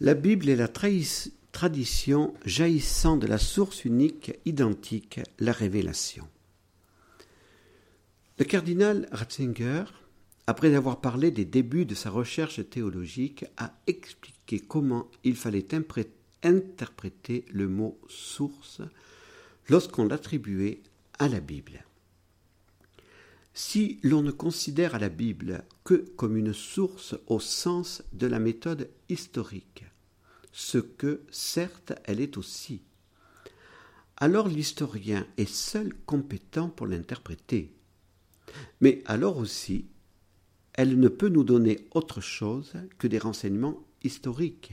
La Bible est la tradition jaillissant de la source unique, identique, la révélation. Le cardinal Ratzinger, après avoir parlé des débuts de sa recherche théologique, a expliqué comment il fallait interpréter le mot source lorsqu'on l'attribuait à la Bible. Si l'on ne considère la Bible que comme une source au sens de la méthode historique, ce que, certes, elle est aussi, alors l'historien est seul compétent pour l'interpréter. Mais alors aussi, elle ne peut nous donner autre chose que des renseignements historiques.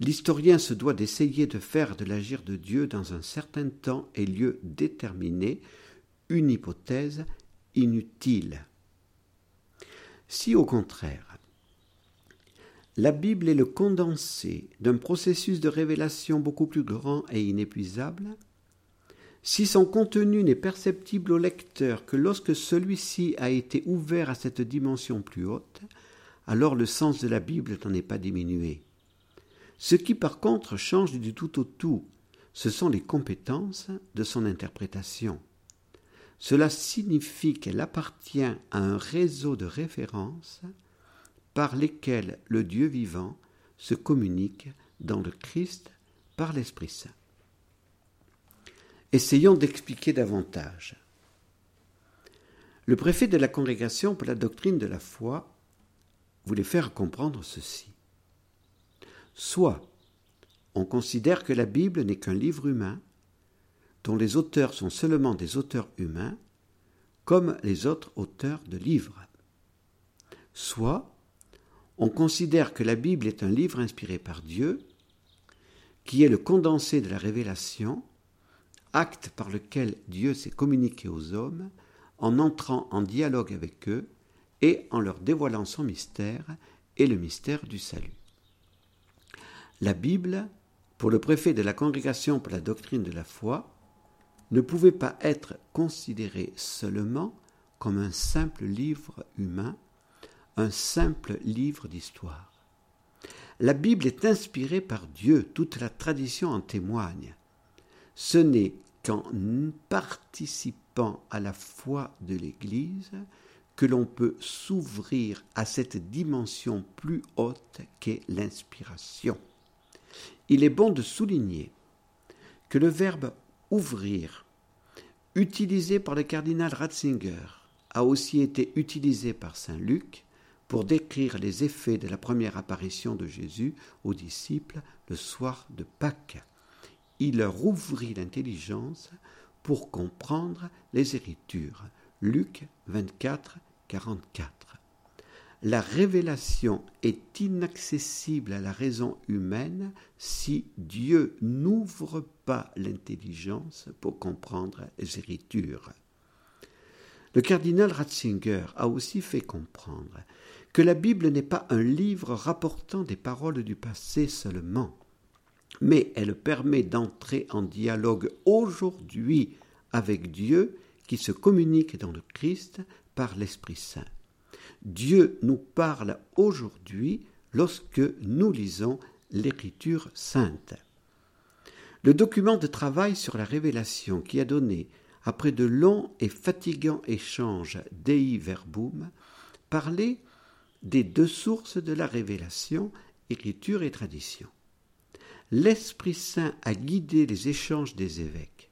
L'historien se doit d'essayer de faire de l'agir de Dieu dans un certain temps et lieu déterminé une hypothèse inutile. Si au contraire, la Bible est le condensé d'un processus de révélation beaucoup plus grand et inépuisable, si son contenu n'est perceptible au lecteur que lorsque celui-ci a été ouvert à cette dimension plus haute, alors le sens de la Bible n'en est pas diminué. Ce qui par contre change du tout au tout, ce sont les compétences de son interprétation. Cela signifie qu'elle appartient à un réseau de références par lesquelles le Dieu vivant se communique dans le Christ par l'Esprit Saint. Essayons d'expliquer davantage. Le préfet de la congrégation pour la doctrine de la foi voulait faire comprendre ceci. Soit on considère que la Bible n'est qu'un livre humain, dont les auteurs sont seulement des auteurs humains, comme les autres auteurs de livres. Soit on considère que la Bible est un livre inspiré par Dieu, qui est le condensé de la révélation, acte par lequel Dieu s'est communiqué aux hommes en entrant en dialogue avec eux et en leur dévoilant son mystère et le mystère du salut. La Bible, pour le préfet de la congrégation pour la doctrine de la foi, ne pouvait pas être considérée seulement comme un simple livre humain, un simple livre d'histoire. La Bible est inspirée par Dieu, toute la tradition en témoigne. Ce n'est qu'en participant à la foi de l'Église que l'on peut s'ouvrir à cette dimension plus haute qu'est l'inspiration. Il est bon de souligner que le verbe ouvrir, utilisé par le cardinal Ratzinger, a aussi été utilisé par saint Luc pour décrire les effets de la première apparition de Jésus aux disciples le soir de Pâques il leur ouvrit l'intelligence pour comprendre les Écritures. Luc 24, 44. La révélation est inaccessible à la raison humaine si Dieu n'ouvre pas l'intelligence pour comprendre les. Le cardinal Ratzinger a aussi fait comprendre que la Bible n'est pas un livre rapportant des paroles du passé seulement, mais elle permet d'entrer en dialogue aujourd'hui avec Dieu qui se communique dans le Christ par l'Esprit Saint. Dieu nous parle aujourd'hui lorsque nous lisons l'Écriture sainte. Le document de travail sur la révélation qui a donné, après de longs et fatigants échanges Dei Verbum, parlait des deux sources de la révélation, Écriture et tradition l'Esprit Saint a guidé les échanges des évêques.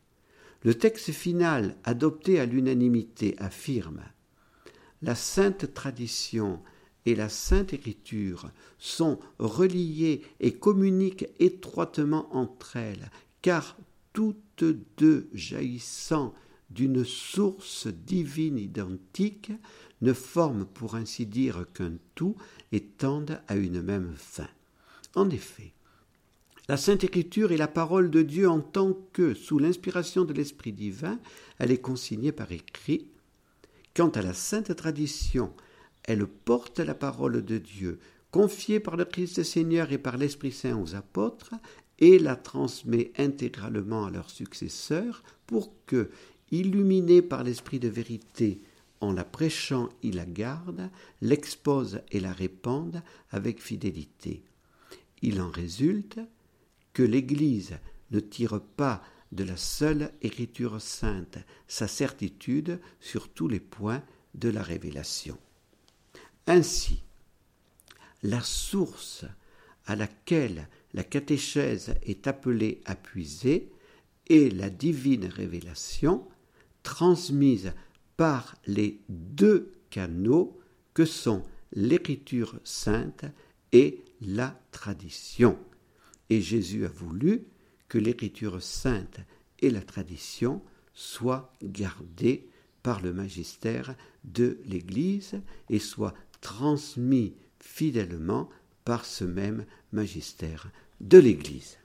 Le texte final, adopté à l'unanimité, affirme La sainte tradition et la sainte écriture sont reliées et communiquent étroitement entre elles, car toutes deux jaillissant d'une source divine identique ne forment pour ainsi dire qu'un tout et tendent à une même fin. En effet, la Sainte Écriture est la parole de Dieu en tant que, sous l'inspiration de l'Esprit divin, elle est consignée par écrit. Quant à la Sainte Tradition, elle porte la parole de Dieu, confiée par le Christ Seigneur et par l'Esprit Saint aux apôtres, et la transmet intégralement à leurs successeurs pour que, illuminés par l'Esprit de vérité, en la prêchant, ils la gardent, l'exposent et la répandent avec fidélité. Il en résulte que l'Église ne tire pas de la seule Écriture sainte sa certitude sur tous les points de la révélation. Ainsi, la source à laquelle la catéchèse est appelée à puiser est la divine révélation transmise par les deux canaux que sont l'écriture sainte et la tradition. Et Jésus a voulu que l'écriture sainte et la tradition soient gardées par le magistère de l'Église et soient transmis fidèlement par ce même magistère de l'Église.